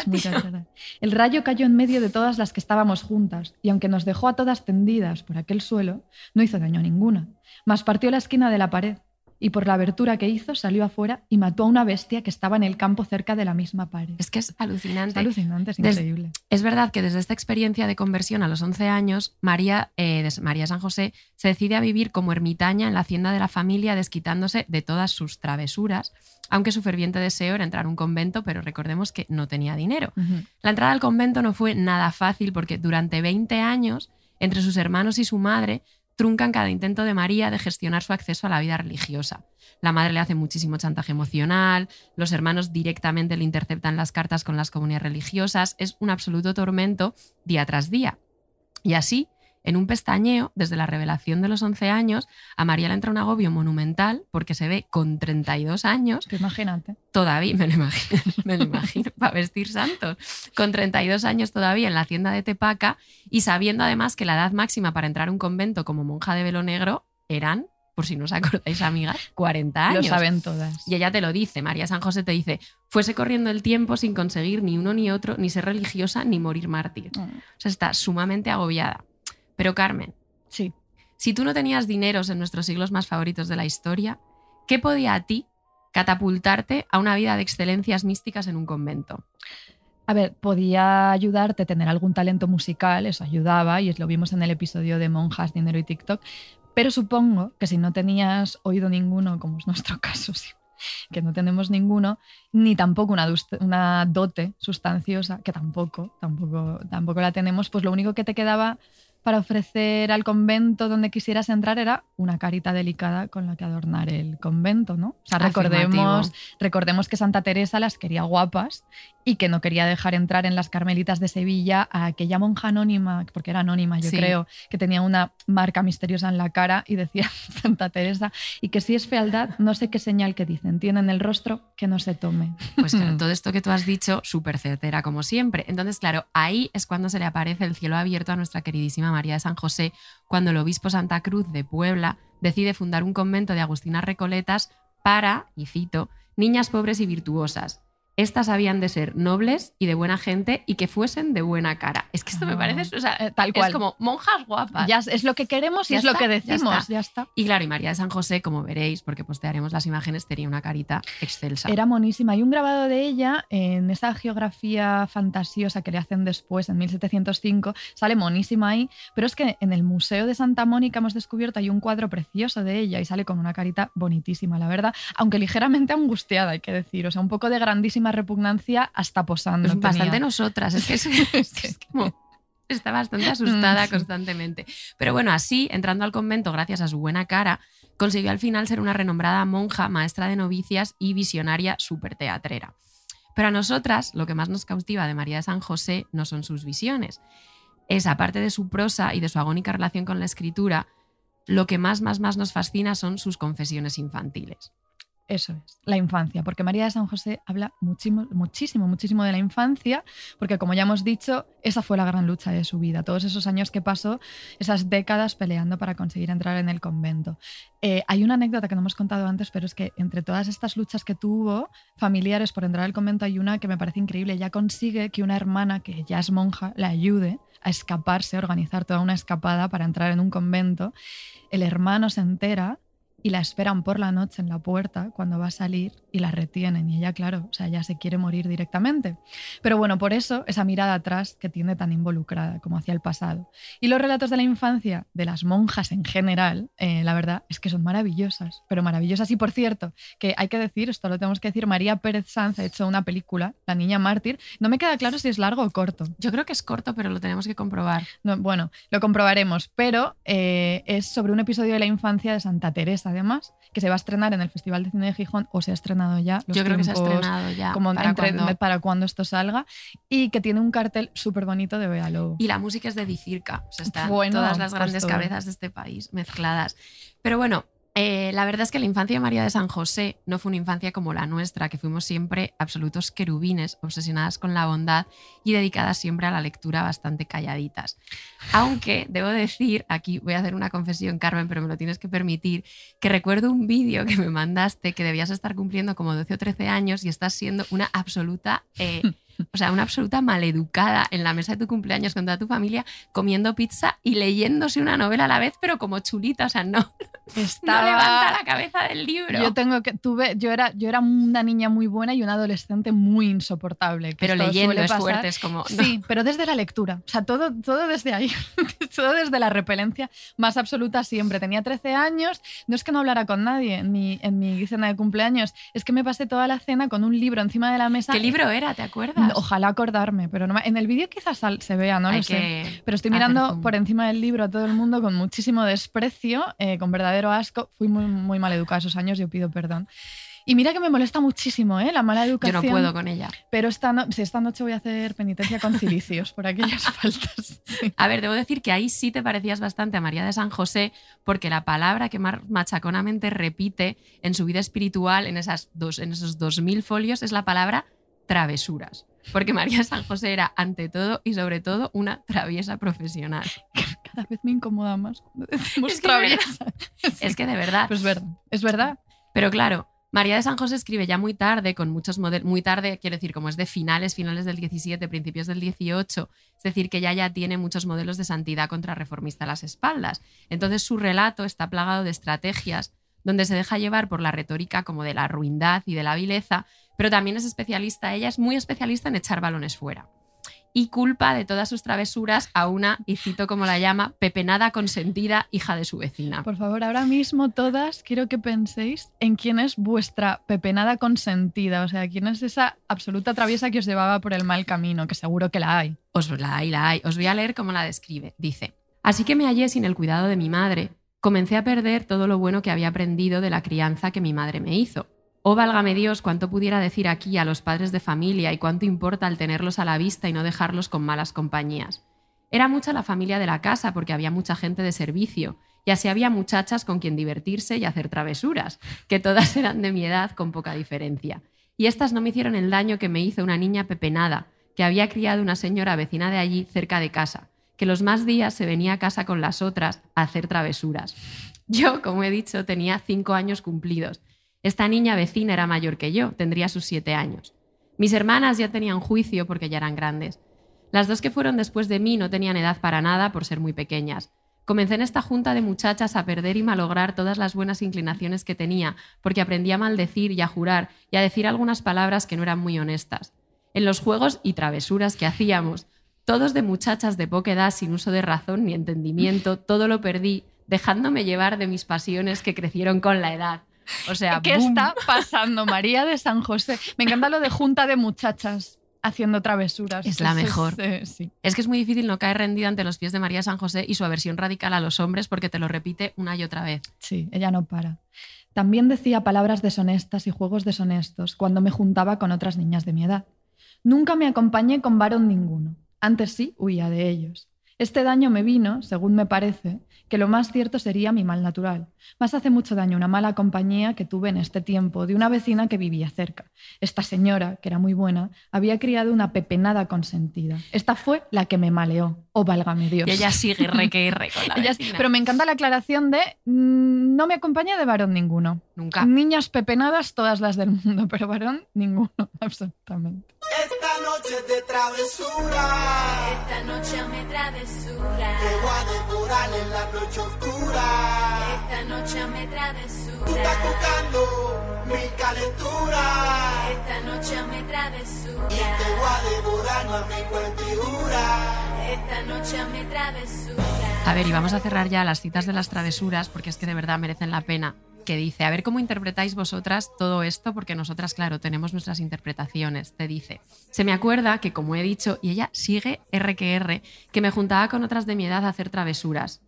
el rayo cayó en medio de todas las que estábamos juntas, y aunque nos dejó a todas tendidas por aquel suelo, no hizo daño a ninguna, mas partió la esquina de la pared, y por la abertura que hizo salió afuera y mató a una bestia que estaba en el campo cerca de la misma pared. Es que es alucinante. Es alucinante, es increíble. es verdad que desde esta experiencia de conversión a los 11 años, María, eh, María San José se decide a vivir como ermitaña en la hacienda de la familia, desquitándose de todas sus travesuras, aunque su ferviente deseo era entrar a un convento, pero recordemos que no tenía dinero. La entrada al convento no fue nada fácil porque durante 20 años Entre sus hermanos y su madre truncan cada intento de María de gestionar su acceso a la vida religiosa. La madre le hace muchísimo chantaje emocional, los hermanos directamente le interceptan las cartas con las comunidades religiosas, es un absoluto tormento día tras día. Y así, en un pestañeo, desde la revelación de los 11 años, a María le entra un agobio monumental porque se ve con 32 años. Imagínate. Todavía, me lo imagino, me lo imagino, para vestir santos. Con 32 años todavía en la hacienda de Tepaca y sabiendo además que la edad máxima para entrar a un convento como monja de velo negro eran, por si no os acordáis, amigas, 40 años. Lo saben todas. Y ella te lo dice, María San José te dice, fuese corriendo el tiempo sin conseguir ni uno ni otro, ni ser religiosa, ni morir mártir. Mm. O sea, está sumamente agobiada. Pero Carmen, Sí. si tú no tenías dineros en nuestros siglos más favoritos de la historia, ¿qué podía a ti catapultarte a una vida de excelencias místicas en un convento? A ver, podía ayudarte a tener algún talento musical, eso ayudaba, y lo vimos en el episodio de Monjas, Dinero y TikTok. Pero supongo que si no tenías oído ninguno, como es nuestro caso, sí, que no tenemos ninguno, ni tampoco una, una dote sustanciosa, que tampoco, tampoco, tampoco la tenemos, pues lo único que te quedaba para ofrecer al convento donde quisieras entrar era una carita delicada con la que adornar el convento, ¿no? O sea, recordemos, recordemos que Santa Teresa las quería guapas y que no quería dejar entrar en las Carmelitas de Sevilla a aquella monja anónima, porque era anónima, yo Sí. creo, que tenía una marca misteriosa en la cara y decía Santa Teresa, y que si es fealdad, no sé qué señal que dicen, tienen el rostro que no se tome. Pues claro, todo esto que tú has dicho, súper certera como siempre. Entonces, claro, ahí es cuando se le aparece el cielo abierto a nuestra queridísima María de San José, cuando el obispo Santa Cruz de Puebla decide fundar un convento de Agustinas Recoletas para, y cito, niñas pobres y virtuosas. Estas habían de ser nobles y de buena gente y que fuesen de buena cara. Es que esto me Ah, parece, o sea, tal es cual. como monjas guapas. Ya es- es lo que queremos y Ya es lo que ya decimos, está. ya está. Y claro, y María de San José, como veréis, porque postearemos las imágenes, tenía una carita excelsa. Era monísima. Hay un grabado de ella en esa geografía fantasiosa que le hacen después, en 1705. Sale monísima ahí. Pero es que en el Museo de Santa Mónica hemos descubierto hay un cuadro precioso de ella y sale con una carita bonitísima, la verdad. Aunque ligeramente angustiada, hay que decir. O sea, un poco de grandísima repugnancia hasta posando. Bastante tenía. nosotras, es que es, como- está bastante asustada Mm, constantemente. Pero bueno, así, entrando al convento gracias a su buena cara, consiguió al final ser una renombrada monja, maestra de novicias y visionaria súper teatrera. Pero a nosotras, lo que más nos cautiva de María de San José no son sus visiones. Es, aparte de su prosa y de su agónica relación con la escritura, lo que más, más, más nos fascina son sus confesiones infantiles. Eso es, la infancia, porque María de San José habla muchísimo, muchísimo, muchísimo de la infancia, porque como ya hemos dicho, esa fue la gran lucha de su vida, todos esos años que pasó, esas décadas peleando para conseguir entrar en el convento. Eh, hay una anécdota que no hemos contado antes, pero es que entre todas estas luchas que tuvo familiares por entrar al convento hay una que me parece increíble, ella consigue que una hermana que ya es monja la ayude a escaparse, a organizar toda una escapada para entrar en un convento. El hermano se entera y la esperan por la noche en la puerta cuando va a salir y la retienen. Y ella, claro, o sea, ya se quiere morir directamente. Pero bueno, por eso esa mirada atrás que tiene tan involucrada como hacia el pasado. Y los relatos de la infancia de las monjas en general, eh, la verdad es que son maravillosas, pero maravillosas. Y por cierto, que hay que decir, esto lo tenemos que decir, María Pérez Sanz ha hecho una película, La Niña Mártir. No me queda claro si es largo o corto. Yo creo que es corto, pero lo tenemos que comprobar. No, bueno, lo comprobaremos, pero eh, es sobre un episodio de la infancia de Santa Teresa, además, que se va a estrenar en el Festival de Cine de Gijón o se ha estrenado ya. los Yo creo que se ha estrenado ya. Como para entre- cuando- para cuando esto salga y que tiene un cartel súper bonito de Bea Lobo. Y la música es de Dicirca. O sea, están Bueno, todas las pues grandes cabezas de este país mezcladas. Pero bueno, eh, la verdad es que la infancia de María de San José no fue una infancia como la nuestra, que fuimos siempre absolutos querubines, obsesionadas con la bondad y dedicadas siempre a la lectura bastante calladitas. Aunque debo decir, aquí voy a hacer una confesión, Carmen, pero me lo tienes que permitir, que recuerdo un vídeo que me mandaste que debías estar cumpliendo como 12 o 13 años y estás siendo una absoluta... eh, o sea, una absoluta maleducada en la mesa de tu cumpleaños con toda tu familia, comiendo pizza y leyéndose una novela a la vez, pero como chulita, o sea, no, no Estaba- levanta la cabeza del libro. Yo tengo que tuve yo era yo era una niña muy buena y una adolescente muy insoportable. que pero leyendo es fuerte, es como... no. Sí, pero desde la lectura. O sea, todo, todo desde ahí. todo desde la repelencia más absoluta siempre. Tenía 13 años, no es que no hablara con nadie en mi, en mi cena de cumpleaños, es que me pasé toda la cena con un libro encima de la mesa. ¿Qué libro era? ¿Te acuerdas? Ojalá acordarme, pero no me- en el vídeo quizás se vea, no lo sé. Pero estoy mirando por encima del libro a todo el mundo con muchísimo desprecio, eh, con verdadero asco. Fui muy, muy mal educada esos años, yo pido perdón. Y mira que me molesta muchísimo ¿eh? la mala Yo educación. no puedo con ella. Pero esta, no- sí, esta noche voy a hacer penitencia con cilicios por aquellas faltas. Sí. A ver, debo decir que ahí sí te parecías bastante a María de San José, porque la palabra que más machaconamente repite en su vida espiritual, en, esas dos, en esos 2000 folios, es la palabra travesuras. Porque María de San José era, ante todo y sobre todo, una traviesa profesional. Cada vez me incomoda más cuando decimos Es que de traviesa. Es que de verdad. Pues es verdad, es verdad. Pero claro, María de San José escribe ya muy tarde, con muchos modelos, muy tarde, quiero decir, como es de finales, finales del 17, principios del 18, es decir, que ya ya tiene muchos modelos de santidad contrarreformista a las espaldas. Entonces su relato está plagado de estrategias donde se deja llevar por la retórica como de la ruindad y de la vileza, pero también es especialista, ella es muy especialista en echar balones fuera. Y culpa de todas sus travesuras a una, y cito como la llama, pepenada consentida hija de su vecina. Por favor, ahora mismo todas quiero que penséis en quién es vuestra pepenada consentida, o sea, quién es esa absoluta traviesa que os llevaba por el mal camino, que seguro que la hay. Os la hay, la hay. Os voy a leer cómo la describe. Dice, así que me hallé sin el cuidado de mi madre, comencé a perder todo lo bueno que había aprendido de la crianza que mi madre me hizo. Oh, válgame Dios, cuánto pudiera decir aquí a los padres de familia y cuánto importa el tenerlos a la vista y no dejarlos con malas compañías. Era mucha la familia de la casa porque había mucha gente de servicio y así había muchachas con quien divertirse y hacer travesuras, que todas eran de mi edad con poca diferencia. Y estas no me hicieron el daño que me hizo una niña pepenada, que había criado una señora vecina de allí cerca de casa, que los más días se venía a casa con las otras a hacer travesuras. Yo, como he dicho, tenía cinco años cumplidos. Esta niña vecina era mayor que yo, tendría sus siete años. Mis hermanas ya tenían juicio porque ya eran grandes. Las dos que fueron después de mí no tenían edad para nada por ser muy pequeñas. Comencé en esta junta de muchachas a perder y malograr todas las buenas inclinaciones que tenía, porque aprendí a maldecir y a jurar y a decir algunas palabras que no eran muy honestas. En los juegos y travesuras que hacíamos, todos de muchachas de poca edad sin uso de razón ni entendimiento, todo lo perdí, dejándome llevar de mis pasiones que crecieron con la edad. O sea, ¿Qué ¡boom! está pasando, María de San José? Me encanta lo de junta de muchachas haciendo travesuras. Es la mejor. eh, sí. Es que es muy difícil no caer rendida ante los pies de María San José y su aversión radical a los hombres porque te lo repite una y otra vez. Sí, ella no para. También decía palabras deshonestas y juegos deshonestos cuando me juntaba con otras niñas de mi edad. Nunca me acompañé con varón ninguno. Antes sí huía de ellos. Este daño me vino, según me parece, que lo más cierto sería mi mal natural. Más hace mucho daño una mala compañía que tuve en este tiempo de una vecina que vivía cerca. Esta señora, que era muy buena, había criado una pepenada consentida. Esta fue la que me maleó. Oh, válgame Dios. Y ella sigue re que re con la Ella- pero me encanta la aclaración de mm, no me acompañé de varón ninguno. Nunca. Niñas pepenadas, todas las del mundo, pero varón ninguno, absolutamente. Esta noche es de travesura. Esta noche me travesura. Te voy a devorar en la noche oscura. Esta noche me Tú estás travesura. buscando mi calentura. Esta noche me Y te travesura. voy a devorar, mami, cuentigura. Esta noche me travesura. A ver, y vamos a cerrar ya las citas de las travesuras porque es que de verdad merecen la pena. Que dice, a ver cómo interpretáis vosotras todo esto, porque nosotras, claro, tenemos nuestras interpretaciones. Te dice, se me acuerda que, como he dicho, y ella sigue R que R, que me juntaba con otras de mi edad a hacer travesuras.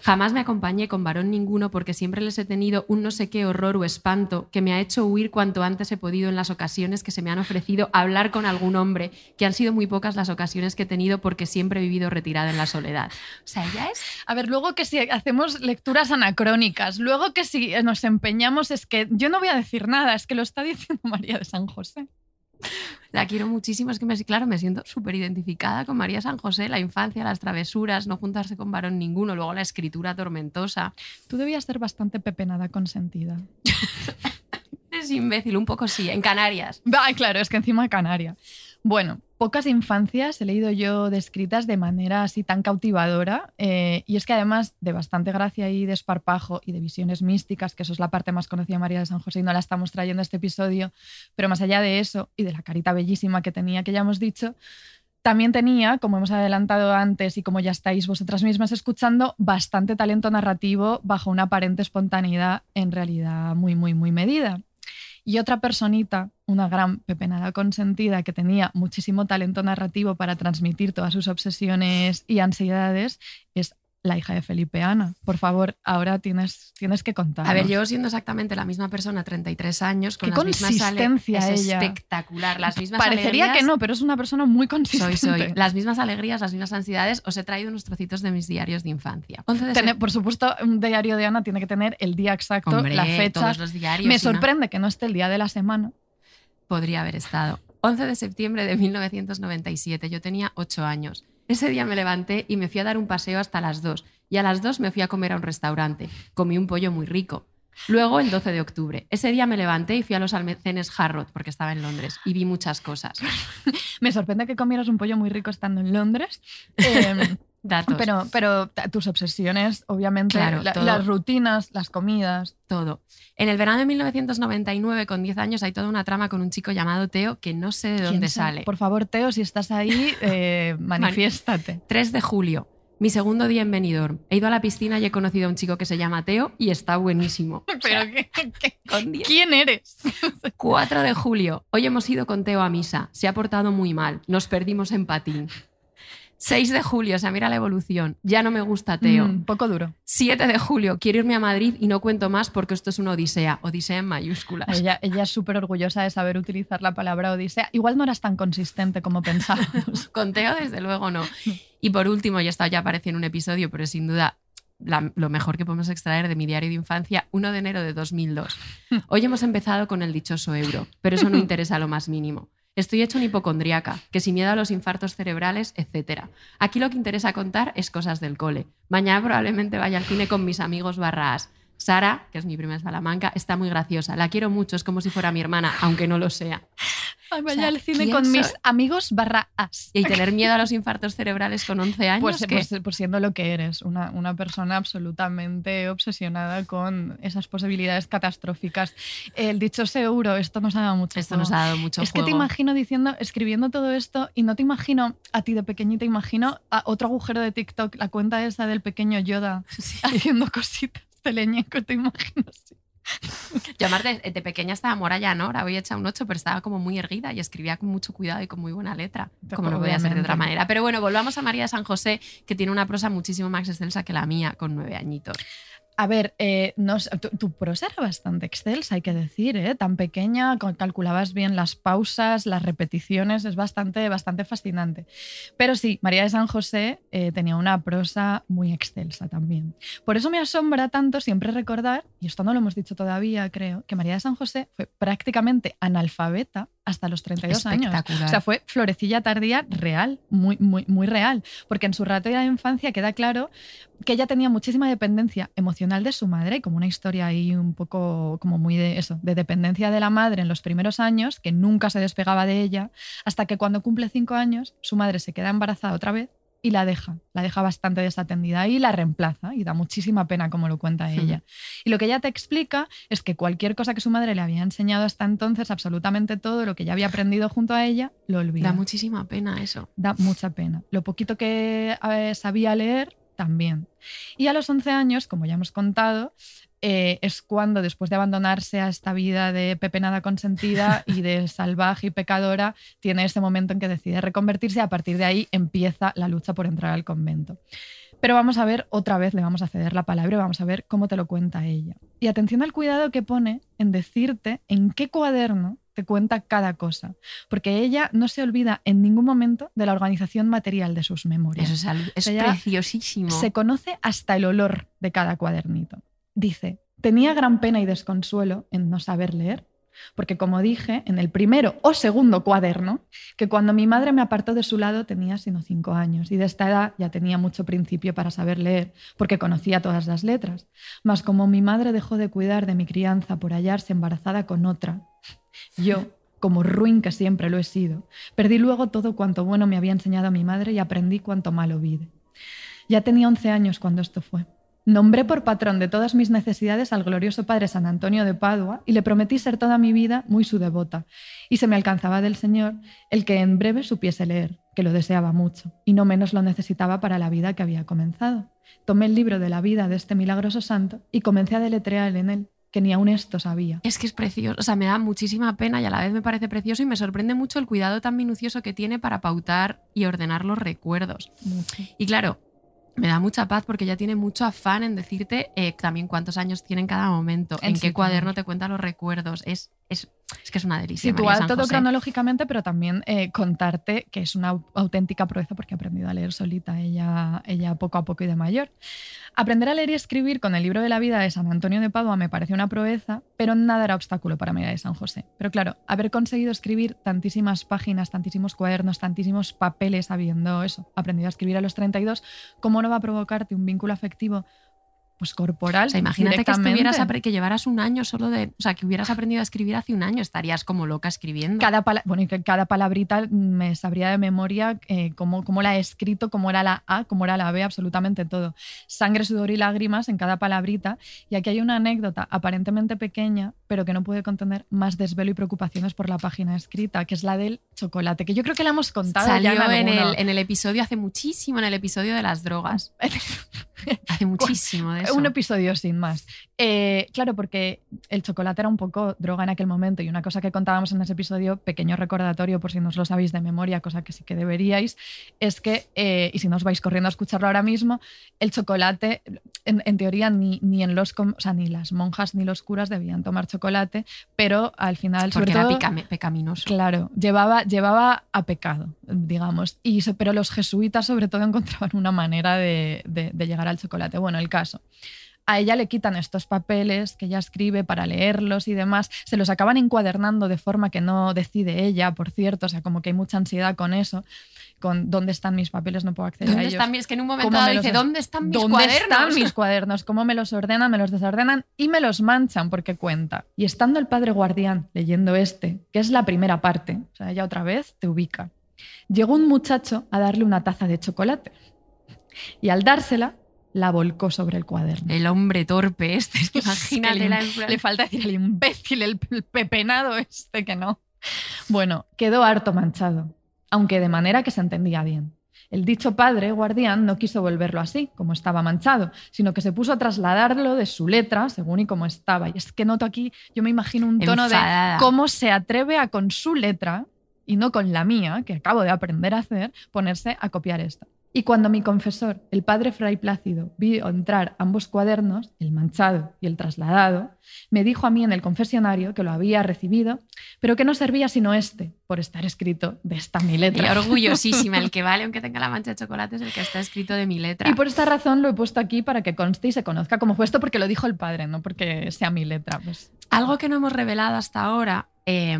Jamás me acompañé con varón ninguno porque siempre les he tenido un no sé qué horror o espanto que me ha hecho huir cuanto antes he podido en las ocasiones que se me han ofrecido hablar con algún hombre, que han sido muy pocas las ocasiones que he tenido porque siempre he vivido retirada en la soledad. O sea, ella es A ver, luego que si hacemos lecturas anacrónicas, luego que si nos empeñamos, es que yo no voy a decir nada, es que lo está diciendo María de San José. La quiero muchísimo, es que me, claro, me siento súper identificada con María San José, la infancia, las travesuras, no juntarse con varón ninguno, luego la escritura tormentosa. Tú debías ser bastante pepenada consentida. Es imbécil, un poco sí, en Canarias. Claro, es que encima Canaria. Bueno, pocas infancias he leído yo descritas de manera así tan cautivadora eh, y es que además de bastante gracia y desparpajo y de visiones místicas, que eso es la parte más conocida de María de San José y no la estamos trayendo a este episodio, pero más allá de eso y de la carita bellísima que tenía, que ya hemos dicho, también tenía, como hemos adelantado antes y como ya estáis vosotras mismas escuchando, bastante talento narrativo bajo una aparente espontaneidad en realidad muy, muy, muy medida. Y otra personita, una gran pepenada consentida que tenía muchísimo talento narrativo para transmitir todas sus obsesiones y ansiedades, es la hija de Felipe Ana. Por favor, ahora tienes, tienes que contar. A ver, yo siendo exactamente la misma persona, 33 años, con Qué las mismas consistencia es ella. espectacular. Las mismas Parecería alegrías- que no, pero es una persona muy Soy, consistente. soy. Las mismas alegrías, las mismas ansiedades. Os he traído unos trocitos de mis diarios de infancia. 11 de Tener- sep- por supuesto, un diario de Ana tiene que tener el día exacto, Hombre, la fecha. todos los diarios. Me sorprende que no esté el día de la semana. Podría haber estado. 11 de septiembre de 1997, yo tenía 8 años. Ese día me levanté y me fui a dar un paseo hasta las 2. Y a las 2 me fui a comer a un restaurante. Comí un pollo muy rico. Luego, el 12 de octubre. Ese día me levanté y fui a los almacenes Harrods, porque estaba en Londres, y vi muchas cosas. Me sorprende que comieras un pollo muy rico estando en Londres. Eh, Datos. pero, tus obsesiones, obviamente, Claro, la- todo. las rutinas, las comidas. todo. En el verano de 1999, con 10 años, hay toda una trama con un chico llamado Teo que no sé de ¿Quién dónde sabe? sale. Por favor, Teo, si estás ahí, eh, manifiéstate. 3 de julio, mi segundo día en Benidorm. He ido a la piscina y he conocido a un chico que se llama Teo y está buenísimo. O sea, Pero ¿qué- qué- con 10. ¿Quién eres? 4 de julio, hoy hemos ido con Teo a misa. Se ha portado muy mal. Nos perdimos en patín. 6 de julio, o sea, mira la evolución. Ya no me gusta Teo. Mm, poco duro. 7 de julio, quiero irme a Madrid y no cuento más porque esto es una odisea. Odisea en mayúsculas. Ella, ella es súper orgullosa de saber utilizar la palabra odisea. Igual no eras tan consistente como pensábamos. Con Teo, desde luego, no. Y por último, y esto ya apareció en un episodio, pero sin duda la- lo mejor que podemos extraer de mi diario de infancia, 1 de enero de 2002. Hoy hemos empezado con el dichoso euro, pero eso no interesa lo más mínimo. Estoy hecho un hipocondriaca, que sin miedo a los infartos cerebrales, etc. Aquí lo que interesa contar es cosas del cole. Mañana probablemente vaya al cine con mis amigos barras. Sara, que es mi prima de Salamanca, está muy graciosa. La quiero mucho, es como si fuera mi hermana, aunque no lo sea. Ay, vaya O sea, al cine ¿quién con soy? mis amigos barra as. Y tener miedo a los infartos cerebrales con 11 años. Pues, ¿qué? pues- pues siendo lo que eres, una, una persona absolutamente obsesionada con esas posibilidades catastróficas. El dichoso euro, esto nos ha dado mucho Esto juego. nos ha dado mucho Es que te imagino diciendo, escribiendo todo esto y no te imagino a ti de pequeñita, imagino a otro agujero de TikTok, la cuenta esa del pequeño Yoda haciendo cositas leñeco, te imagino así. Yo, aparte, de pequeña estaba moralla, ¿no? Ahora voy hecha un 8, pero estaba como muy erguida y escribía con mucho cuidado y con muy buena letra. Como no podía ser de otra Obviamente. manera. Pero bueno, volvamos a María de San José, que tiene una prosa muchísimo más excelsa que la mía, con nueve añitos. A ver, eh, no tu, tu prosa era bastante excelsa, hay que decir, ¿eh? tan pequeña, calculabas bien las pausas, las repeticiones, es bastante, bastante fascinante. Pero sí, María de San José eh, tenía una prosa muy excelsa también. Por eso me asombra tanto siempre recordar, y esto no lo hemos dicho todavía, creo, que María de San José fue prácticamente analfabeta hasta los 32 años. O sea, fue florecilla tardía real, muy, muy, muy real. Porque en su rato de infancia queda claro que ella tenía muchísima dependencia emocional de su madre, como una historia ahí un poco como muy de eso, de dependencia de la madre en los primeros años, que nunca se despegaba de ella, hasta que cuando cumple cinco años, su madre se queda embarazada otra vez y la deja, la deja bastante desatendida y la reemplaza y da muchísima pena como lo cuenta ella. Y lo que ella te explica es que cualquier cosa que su madre le había enseñado hasta entonces, absolutamente todo lo que ya había aprendido junto a ella, lo olvida. Da muchísima pena eso. Da mucha pena. Lo poquito que eh, sabía leer, también. Y a los 11 años, como ya hemos contado, eh, es cuando, después de abandonarse a esta vida de pepenada consentida y de salvaje y pecadora, tiene ese momento en que decide reconvertirse y a partir de ahí empieza la lucha por entrar al convento. Pero vamos a ver, otra vez le vamos a ceder la palabra y vamos a ver cómo te lo cuenta ella. Y atención al cuidado que pone en decirte en qué cuaderno te cuenta cada cosa, porque ella no se olvida en ningún momento de la organización material de sus memorias. Eso es, preciosísimo. Se conoce hasta el olor de cada cuadernito. Dice, tenía gran pena y desconsuelo en no saber leer, porque como dije, en el primero o segundo cuaderno, que cuando mi madre me apartó de su lado tenía sino cinco años y de esta edad ya tenía mucho principio para saber leer, porque conocía todas las letras. Mas como mi madre dejó de cuidar de mi crianza por hallarse embarazada con otra, yo, como ruin que siempre lo he sido, perdí luego todo cuanto bueno me había enseñado mi madre y aprendí cuanto malo vide. Ya tenía 11 años cuando esto fue. Nombré por patrón de todas mis necesidades al glorioso padre San Antonio de Padua y le prometí ser toda mi vida muy su devota. Y se me alcanzaba del Señor el que en breve supiese leer, que lo deseaba mucho, y no menos lo necesitaba para la vida que había comenzado. Tomé el libro de la vida de este milagroso santo y comencé a deletrear en él, que ni aún esto sabía. Es que es precioso, o sea, me da muchísima pena y a la vez me parece precioso y me sorprende mucho el cuidado tan minucioso que tiene para pautar y ordenar los recuerdos. Mucho. Y claro, me da mucha paz porque ella tiene mucho afán en decirte eh, también cuántos años tiene en cada momento, En en qué cuaderno te cuenta los recuerdos. Es, es, es que es una delicia. Situar todo José. cronológicamente, pero también eh, contarte que es una au- auténtica proeza porque ha aprendido a leer solita ella, ella poco a poco y de mayor. Aprender a leer y escribir con el libro de la vida de San Antonio de Padua me pareció una proeza, pero nada era obstáculo para María de San José. Pero claro, haber conseguido escribir tantísimas páginas, tantísimos cuadernos, tantísimos papeles, habiendo eso, aprendido a escribir a los 32, ¿cómo no va a provocarte un vínculo afectivo? Pues corporal. O sea, imagínate que estuvieras que llevaras un año solo de, o sea, que hubieras aprendido a escribir hace un año, estarías como loca escribiendo. cada, bueno, y que cada palabrita me sabría de memoria eh, cómo, cómo la he escrito, cómo era la A, cómo era la B, absolutamente todo. Sangre, sudor y lágrimas en cada palabrita. Y aquí hay una anécdota aparentemente pequeña, pero que no puede contener más desvelo y preocupaciones por la página escrita, que es la del chocolate, que yo creo que la hemos contado Salió ya en, en alguno. el, en el episodio hace muchísimo, en el episodio de las drogas. Hace muchísimo de eso. Un episodio sin más. Eh, claro, porque el chocolate era un poco droga en aquel momento y una cosa que contábamos en ese episodio, pequeño recordatorio por si no os lo sabéis de memoria, cosa que sí que deberíais, es que, eh, y si no os vais corriendo a escucharlo ahora mismo, el chocolate, en, en teoría, ni, ni, en los, o sea, ni las monjas ni los curas debían tomar chocolate, pero al final, porque sobre era todo... pecaminoso. Claro, llevaba, llevaba a pecado, digamos. Y, pero los jesuitas sobre todo encontraban una manera de, de- de llegar al chocolate. Bueno, el caso. A ella le quitan estos papeles que ella escribe para leerlos y demás. Se los acaban encuadernando de forma que no decide ella, por cierto. O sea, como que hay mucha ansiedad con eso. Con dónde están mis papeles, no puedo acceder a ¿Dónde ellos. están mis? Es que en un momento ¿Cómo dado dice, ¿dónde están mis ¿Dónde cuadernos? están mis cuadernos? ¿Cómo me los ordenan, me los desordenan y me los manchan? Porque cuenta. Y estando el padre guardián leyendo este, que es la primera parte, o sea, ella otra vez te ubica, llegó un muchacho a darle una taza de chocolate. Y al dársela, la volcó sobre el cuaderno. El hombre torpe este, es que imagínate le, falta decir el imbécil, el, el pepenado este que no. Bueno, quedó harto manchado, aunque de manera que se entendía bien. El dicho padre guardián no quiso volverlo así, como estaba manchado, sino que se puso a trasladarlo de su letra según y como estaba. Y es que noto aquí, yo me imagino un tono Enfadada. de cómo se atreve a con su letra y no con la mía, que acabo de aprender a hacer, ponerse a copiar esta. Y cuando mi confesor, el padre Fray Plácido, vio entrar ambos cuadernos, el manchado y el trasladado, me dijo a mí en el confesionario que lo había recibido, pero que no servía sino este, por estar escrito de esta mi Y letra. orgullosísima, el que vale aunque tenga la mancha de chocolate es el que está escrito de mi letra. Y por esta razón lo he puesto aquí para que conste y se conozca como fue esto, porque lo dijo el padre, no porque sea mi letra. Pues. Algo que no hemos revelado hasta ahora eh,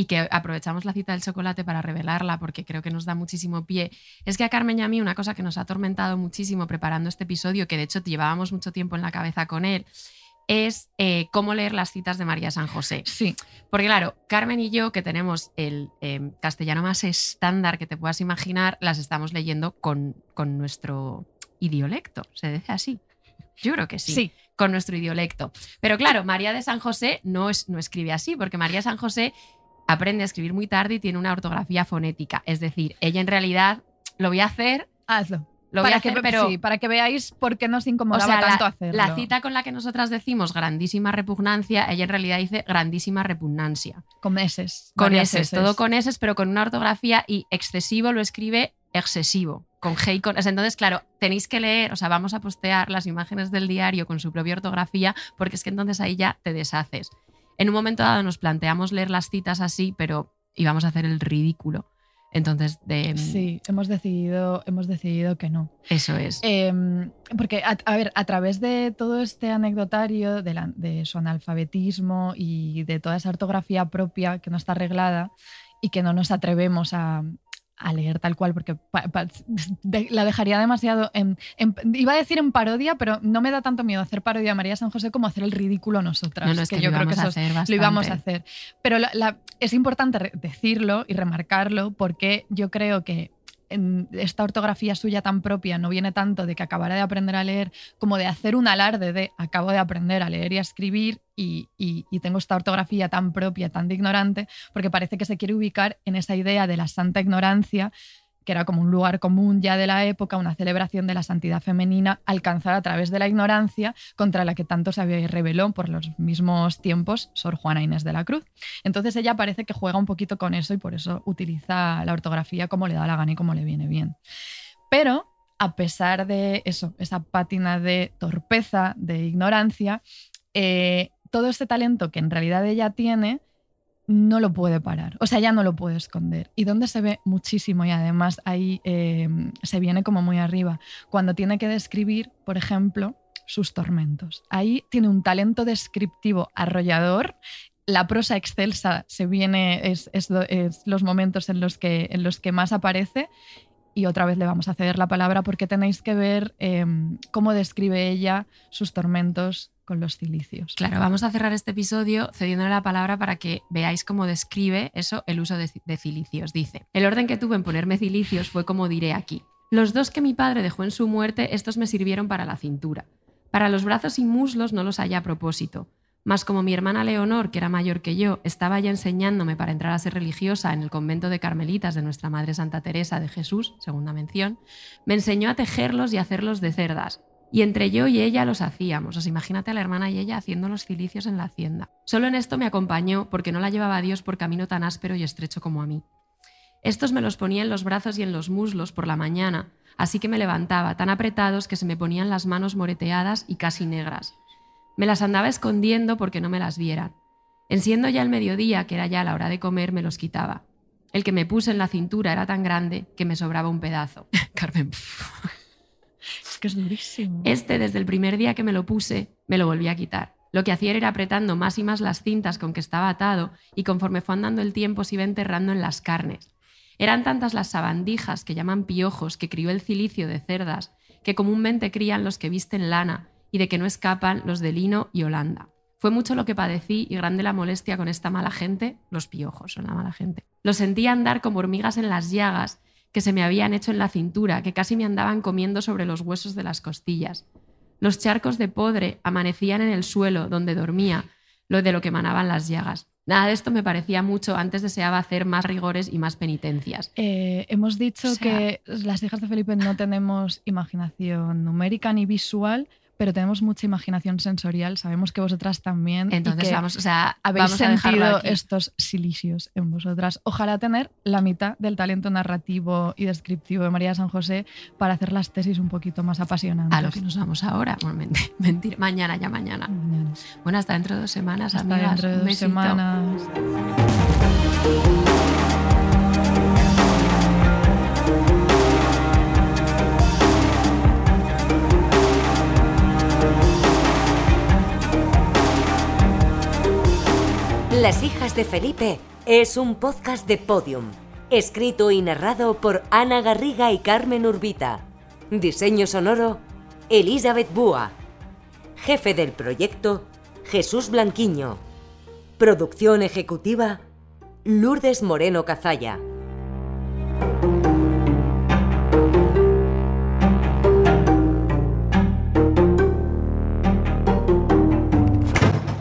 y que aprovechamos la cita del chocolate para revelarla porque creo que nos da muchísimo pie, es que a Carmen y a mí una cosa que nos ha atormentado muchísimo preparando este episodio, que de hecho llevábamos mucho tiempo en la cabeza con él, es eh, cómo leer las citas de María San José. Sí, Porque claro, Carmen y yo, que tenemos el eh, castellano más estándar que te puedas imaginar, las estamos leyendo con, con nuestro idiolecto. ¿Se dice así? Yo creo que sí. sí. Con nuestro idiolecto. Pero claro, María de San José no, es, no escribe así, porque María San José aprende a escribir muy tarde y tiene una ortografía fonética. Es decir, ella en realidad lo voy a hacer, hazlo. lo voy para a hacer, que, pero. sí, para que veáis por qué nos o incomodaba sea, tanto la, hacerlo. la cita con la que nosotras decimos grandísima repugnancia, ella en realidad dice grandísima repugnancia. Con S. Con S, todo con S, pero con una ortografía y excesivo lo escribe excesivo, con G y con. Entonces, claro, tenéis que leer, o sea, vamos a postear las imágenes del diario con su propia ortografía, porque es que entonces ahí ya te deshaces. En un momento dado nos planteamos leer las citas así, pero íbamos a hacer el ridículo. Entonces, de, Sí, hemos decidido, hemos decidido que no. eso es. Eh, porque, a, a ver, a través de todo este anecdotario de, la- de su analfabetismo y de toda esa ortografía propia que no está arreglada y que no nos atrevemos a, a leer tal cual, porque pa- pa- de- la dejaría demasiado en, en- Iba a decir en parodia, pero no me da tanto miedo hacer parodia a María San José como hacer el ridículo nosotras. no, no, es que, yo creo que eso lo íbamos a hacer. Pero la- la- es importante decirlo y remarcarlo porque yo creo que esta ortografía suya tan propia no viene tanto de que acabara de aprender a leer como de hacer un alarde de acabo de aprender a leer y a escribir y, y- y tengo esta ortografía tan propia, tan de ignorante, porque parece que se quiere ubicar en esa idea de la santa ignorancia que era como un lugar común ya de la época, una celebración de la santidad femenina alcanzada a través de la ignorancia contra la que tanto se había rebeló por los mismos tiempos Sor Juana Inés de la Cruz. Entonces ella parece que juega un poquito con eso y por eso utiliza la ortografía como le da la gana y como le viene bien. Pero a pesar de eso, esa pátina de torpeza, de ignorancia, eh, todo este talento que en realidad ella tiene no lo puede parar, o sea, ya no lo puede esconder. Y donde se ve muchísimo y además ahí eh, se viene como muy arriba, cuando tiene que describir, por ejemplo, sus tormentos. Ahí tiene un talento descriptivo arrollador. La prosa excelsa se viene, es, los momentos en los, que, en los que más aparece y otra vez le vamos a ceder la palabra porque tenéis que ver eh, cómo describe ella sus tormentos con los cilicios. Claro, vamos a cerrar este episodio cediéndole la palabra para que veáis cómo describe eso el uso de, cilicios. Dice, el orden que tuve en ponerme cilicios fue como diré aquí. Los dos que mi padre dejó en su muerte, estos me sirvieron para la cintura. Para los brazos y muslos no los hallé a propósito. Mas como mi hermana Leonor, que era mayor que yo, estaba ya enseñándome para entrar a ser religiosa en el convento de Carmelitas de nuestra Madre Santa Teresa de Jesús, segunda mención, me enseñó a tejerlos y hacerlos de cerdas. Y entre yo y ella los hacíamos. Os imagínate a la hermana y ella haciendo los cilicios en la hacienda. Solo en esto me acompañó porque no la llevaba a Dios por camino tan áspero y estrecho como a mí. Estos me los ponía en los brazos y en los muslos por la mañana, así que me levantaba tan apretados que se me ponían las manos moreteadas y casi negras. Me las andaba escondiendo porque no me las vieran. En siendo ya el mediodía, que era ya la hora de comer, me los quitaba. El que me puse en la cintura era tan grande que me sobraba un pedazo. Carmen. Es que es durísimo. Este, desde el primer día que me lo puse, me lo volví a quitar. Lo que hacía era apretando más y más las cintas con que estaba atado y conforme fue andando el tiempo se iba enterrando en las carnes. Eran tantas las sabandijas que llaman piojos que crió el cilicio de cerdas, que comúnmente crían los que visten lana y de que no escapan los de lino y Holanda. Fue mucho lo que padecí y grande la molestia con esta mala gente, los piojos son la mala gente. Lo sentía andar como hormigas en las llagas que se me habían hecho en la cintura, que casi me andaban comiendo sobre los huesos de las costillas. Los charcos de podre amanecían en el suelo donde dormía, lo de lo que emanaban las llagas. Nada de esto me parecía mucho, antes deseaba hacer más rigores y más penitencias. Eh, hemos dicho O sea- que las hijas de Felipe no tenemos imaginación numérica ni visual, pero tenemos mucha imaginación sensorial. Sabemos que vosotras también. y Entonces que vamos, o sea, habéis vamos sentido estos silicios en vosotras. Ojalá tener la mitad del talento narrativo y descriptivo de María San José para hacer las tesis un poquito más apasionantes. A lo que nos vamos ahora. Bueno, men- mentira, mañana, ya mañana. Mañana. Bueno, hasta dentro de dos semanas, Hasta amigas. dentro de dos semanas. Las hijas de Felipe es un podcast de Podium, escrito y narrado por Ana Garriga y Carmen Urbita. Diseño sonoro, Elizabeth Búa. Jefe del proyecto, Jesús Blanquiño. Producción ejecutiva, Lourdes Moreno Cazalla.